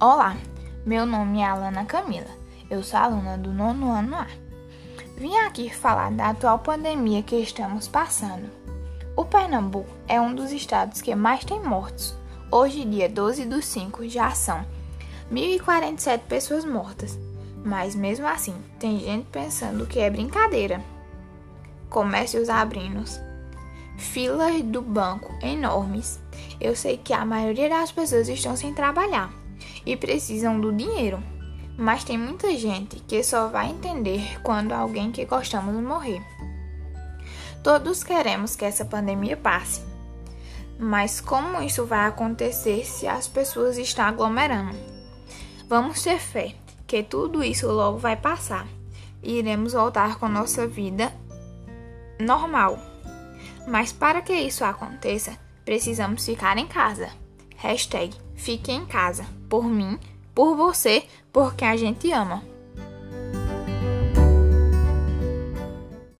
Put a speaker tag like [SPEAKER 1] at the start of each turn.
[SPEAKER 1] Olá, meu nome é Alana Camila. Eu sou aluna do nono ano A. Vim aqui falar da atual pandemia que estamos passando. O Pernambuco é um dos estados que mais tem mortos. Hoje, dia 12 do 5, já são 1.047 pessoas mortas. Mas mesmo assim, tem gente pensando que é brincadeira. Comércios abrindo, filas do banco enormes. Eu sei que a maioria das pessoas estão sem trabalhar e precisam do dinheiro. Mas tem muita gente que só vai entender quando alguém que gostamos morrer. Todos queremos que essa pandemia passe. Mas como isso vai acontecer se as pessoas estão aglomerando? Vamos ter fé que tudo isso logo vai passar e iremos voltar com nossa vida normal. Mas para que isso aconteça, precisamos ficar em casa. Hashtag fique em casa. Por mim, por você, porque a gente ama.